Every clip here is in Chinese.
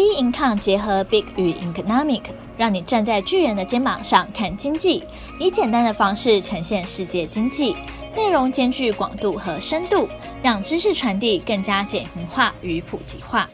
B Income 结合 Big 与 Economic，让你站在巨人的肩膀上看经济，以简单的方式呈现世界经济，内容兼具广度和深度，让知识传递更加简明化与普及化。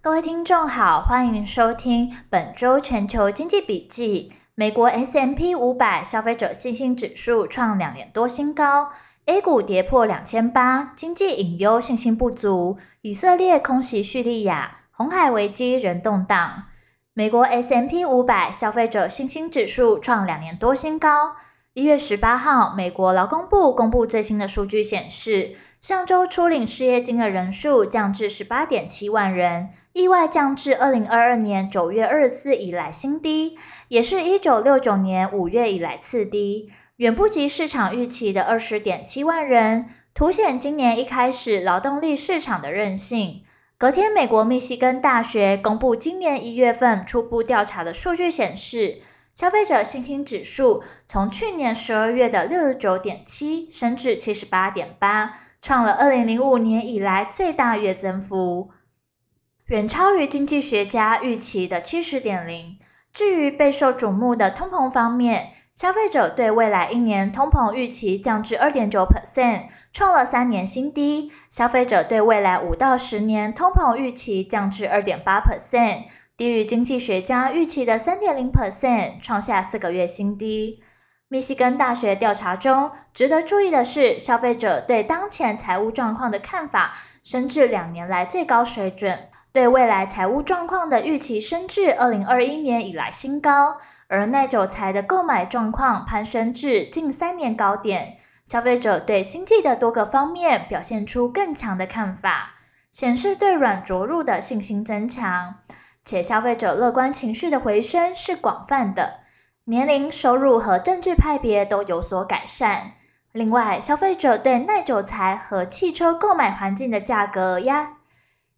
各位听众好，欢迎收听本周全球经济笔记。美国 S M P 五百消费者信心指数创两年多新高。A 股跌破两千八，经济隐忧，信心不足。以色列空袭叙利亚，红海危机仍动荡。美国 S M P 五百消费者信心指数创两年多新高。一月十八号，美国劳工部公布最新的数据显示，上周初领失业金的人数降至十八点七万人，意外降至二零二二年九月二十四以来新低，也是一九六九年五月以来次低。远不及市场预期的二十点七万人，凸显今年一开始劳动力市场的韧性。隔天，美国密西根大学公布今年一月份初步调查的数据显示，消费者信心指数从去年十二月的六十九点七升至七十八点八，创了二零零五年以来最大月增幅，远超于经济学家预期的七十点零。至于备受瞩目的通膨方面，消费者对未来一年通膨预期降至二点九 percent，创了三年新低；消费者对未来五到十年通膨预期降至二点八 percent，低于经济学家预期的三点零 percent，创下四个月新低。密西根大学调查中，值得注意的是，消费者对当前财务状况的看法升至两年来最高水准。对未来财务状况的预期升至二零二一年以来新高，而耐久财的购买状况攀升至近三年高点。消费者对经济的多个方面表现出更强的看法，显示对软着陆的信心增强，且消费者乐观情绪的回升是广泛的，年龄、收入和政治派别都有所改善。另外，消费者对耐久财和汽车购买环境的价格压。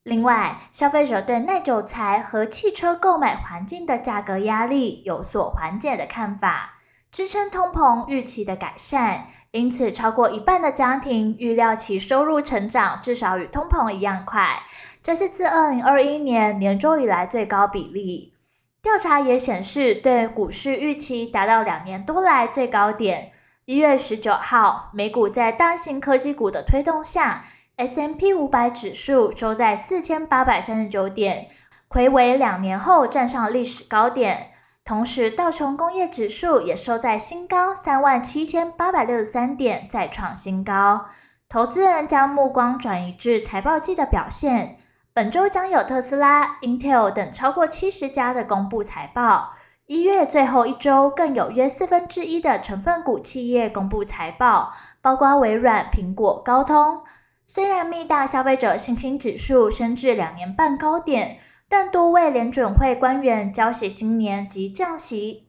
另外，消费者对耐久财和汽车购买环境的价格压力有所缓解的看法，支撑通膨预期的改善。因此，超过一半的家庭预料其收入成长至少与通膨一样快，这是自二零二一年年中以来最高比例。调查也显示，对股市预期达到两年多来最高点。一月十九号，美股在大型科技股的推动下。S M P 五百指数收在四千八百三十九点，睽违两年后站上历史高点。同时，道琼工业指数也收在新高三万七千八百六十三点，再创新高。投资人将目光转移至财报季的表现。本周将有特斯拉、Intel 等超过七十家的公布财报。一月最后一周，更有约四分之一的成分股企业公布财报，包括微软、苹果、高通。虽然密大消费者信心指数升至两年半高点，但多位联准会官员交息今年及降息，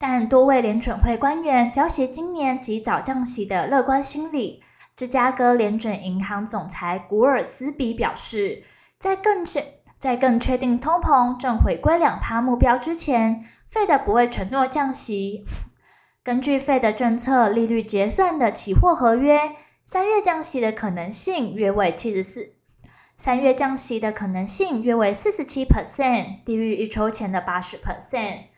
但多位联准会官员交息今年及早降息的乐观心理。芝加哥联准银行总裁古尔斯比表示，在更确在更确定通膨正回归两趴目标之前，Fed 不会承诺降息。根据 Fed 政策利率结算的期货合约。三月降息的可能性约为七十四，三月降息的可能性约为四十七 percent，低于一周前的八十 percent。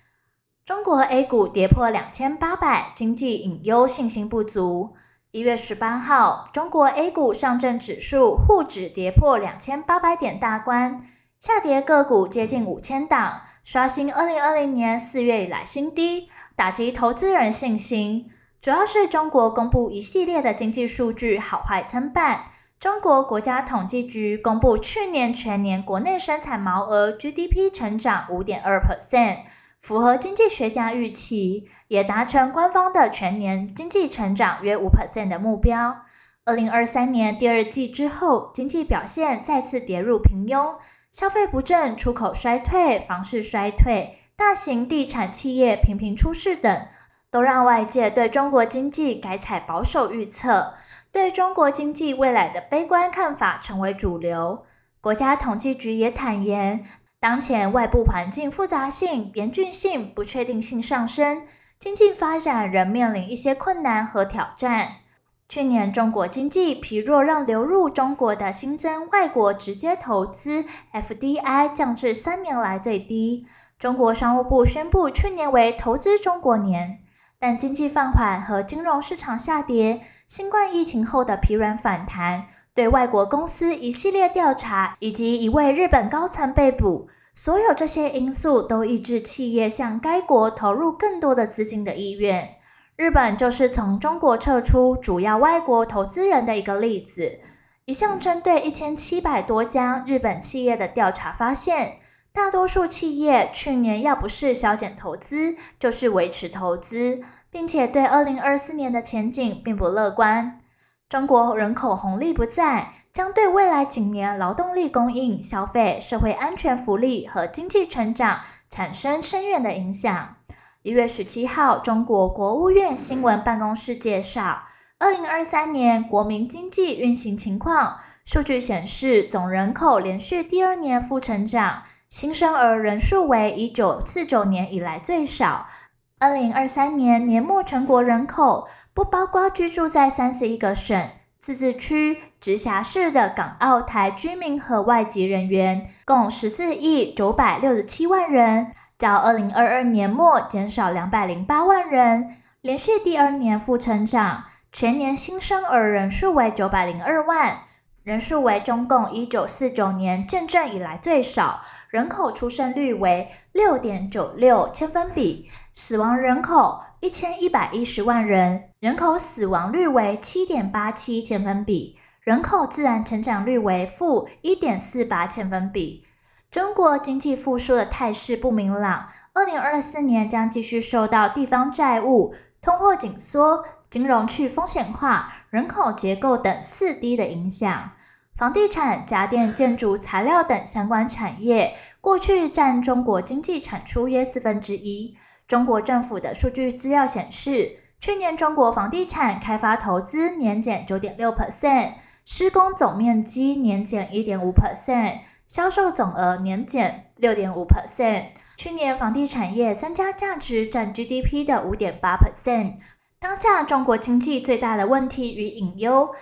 中国 A 股跌破两千八百，经济隐忧，信心不足。一月十八号，中国 A 股上证指数沪指跌破两千八百点大关，下跌个股接近五千档，刷新二零二零年四月以来新低，打击投资人信心。主要是中国公布一系列的经济数据好坏参半。中国国家统计局公布去年全年国内生产毛额 GDP 成长五点二 percent，符合经济学家预期，也达成官方的全年经济成长约五 percent 的目标。二零二三年第二季之后，经济表现再次跌入平庸，消费不振、出口衰退、房市衰退、大型地产企业频频出事等。都让外界对中国经济改采保守预测，对中国经济未来的悲观看法成为主流。国家统计局也坦言，当前外部环境复杂性、严峻性、不确定性上升，经济发展仍面临一些困难和挑战。去年中国经济疲弱，让流入中国的新增外国直接投资 （FDI） 降至三年来最低。中国商务部宣布，去年为投资中国年，但经济放缓和金融市场下跌，新冠疫情后的疲软反弹，对外国公司一系列调查，以及一位日本高层被捕，所有这些因素都抑制企业向该国投入更多的资金的意愿。日本就是从中国撤出主要外国投资人的一个例子。一项针对一千七百多家日本企业的调查发现，大多数企业去年要不是削减投资，就是维持投资，并且对二零二四年的前景并不乐观。中国人口红利不再，将对未来几年劳动力供应、消费、社会安全、福利和经济成长产生深远的影响。一月十七号，中国国务院新闻办公室介绍，二零二三年国民经济运行情况。数据显示，总人口连续第二年负成长，新生儿人数为一九四九年以来最少。二零二三年年末全国人口不包括居住在三十一个省、自治区、直辖市的港澳台居民和外籍人员，共十四亿九百六十七万人。较二零二二年末减少两百零八万人，连续第二年负成长，全年新生儿人数为九百零二万，人数为中共一九四九年建政以来最少，人口出生率为六点九六千分比，死亡人口一千一百一十万人，人口死亡率为七点八七千分比，人口自然成长率为负一点四八千分比。中国经济复苏的态势不明朗，二零二四年将继续受到地方债务、通货紧缩、金融去风险化、人口结构等四低的影响。房地产、家电、建筑材料等相关产业，过去占中国经济产出约四分之一。中国政府的数据资料显示，去年中国房地产开发投资年减九点六 percent，施工总面积年减一点五 percent。销售总额年减六点五 percent，去年房地产业增加价值占 GDP 的五点八 percent。当下中国经济最大的问题与隐忧，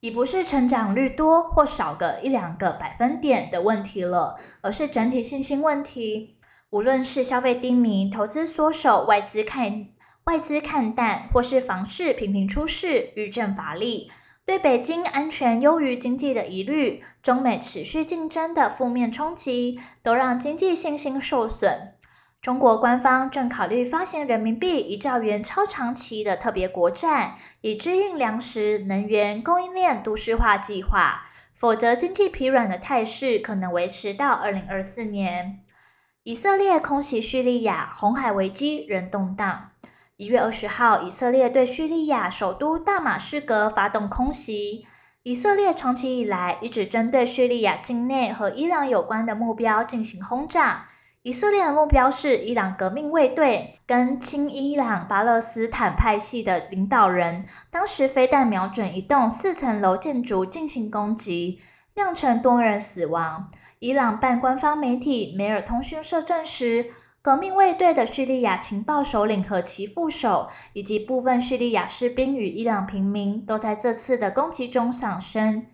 已不是成长率多或少个一两个百分点的问题了，而是整体信心问题。无论是消费低迷、投资缩手、外资看外资看淡，或是房市频频出事、余震乏力。对北京安全优于经济的疑虑，中美持续竞争的负面冲击，都让经济信心受损。中国官方正考虑发行人民币一兆元超长期的特别国债，以支应粮食、能源供应链都市化计划。否则，经济疲软的态势可能维持到二零二四年。以色列空袭叙利亚，红海危机仍动荡。一月二十号，以色列对叙利亚首都大马士革发动空袭。以色列长期以来一直针对叙利亚境内和伊朗有关的目标进行轰炸。以色列的目标是伊朗革命卫队跟亲伊朗巴勒斯坦派系的领导人，当时飞弹瞄准一栋四层楼建筑进行攻击，酿成多人死亡。伊朗半官方媒体梅尔通讯社证实。革命卫队的叙利亚情报首领和其副手，以及部分叙利亚士兵与伊朗平民，都在这次的攻击中丧生。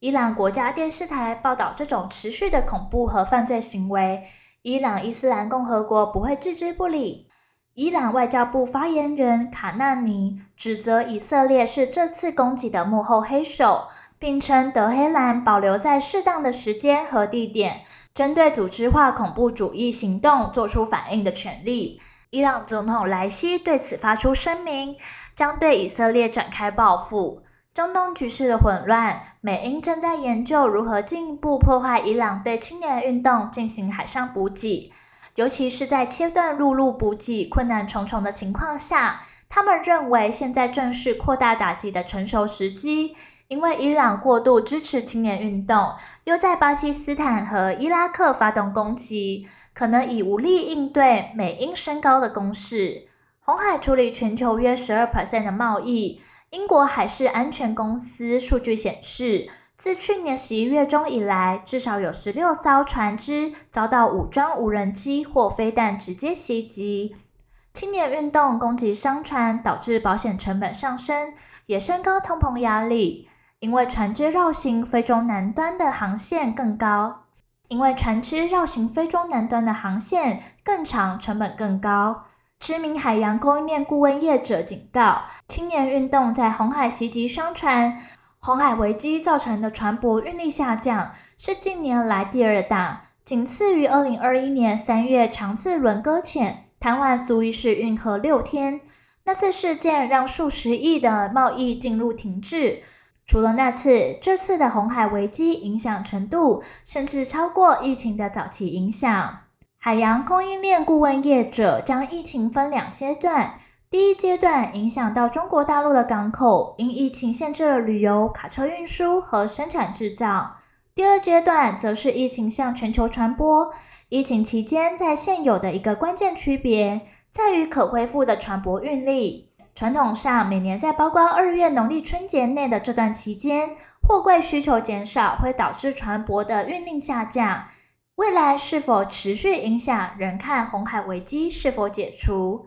伊朗国家电视台报道这种持续的恐怖和犯罪行为，伊朗伊斯兰共和国不会置之不理。伊朗外交部发言人卡纳尼指责以色列是这次攻击的幕后黑手，并称德黑兰保留在适当的时间和地点。针对组织化恐怖主义行动做出反应的权利。伊朗总统莱希对此发出声明，将对以色列展开报复。中东局势的混乱，美英正在研究如何进一步破坏伊朗对青年运动进行海上补给，尤其是在切断陆路补给困难重重的情况下，他们认为现在正是扩大打击的成熟时机。因为伊朗过度支持青年运动，又在巴基斯坦和伊拉克发动攻击，可能已无力应对美英升高的攻势。红海处理全球约十二 percent 的贸易。英国海事安全公司数据显示，自去年十一月中以来，至少有十六艘船只遭到武装无人机或飞弹直接袭击。青年运动攻击商船，导致保险成本上升，也升高通膨压力。因为船只绕行非洲南端的航线更高，因为船只绕行非洲南端的航线更长，成本更高。知名海洋供应链顾问业者警告，青年运动在红海袭击商船，红海危机造成的船舶运力下降是近年来第二大，仅次于二零二一年三月长次轮搁浅，瘫痪苏伊士运河六天。那次事件让数十亿的贸易进入停滞。除了那次，这次的红海危机影响程度甚至超过疫情的早期影响。海洋供应链顾问业者将疫情分两阶段，第一阶段影响到中国大陆的港口，因疫情限制了旅游、卡车运输和生产制造；第二阶段则是疫情向全球传播。疫情期间，在现有的一个关键区别在于可恢复的船舶运力。传统上，每年在包括二月农历春节内的这段期间，货柜需求减少，会导致船舶的运力下降。未来是否持续影响，仍看红海危机是否解除，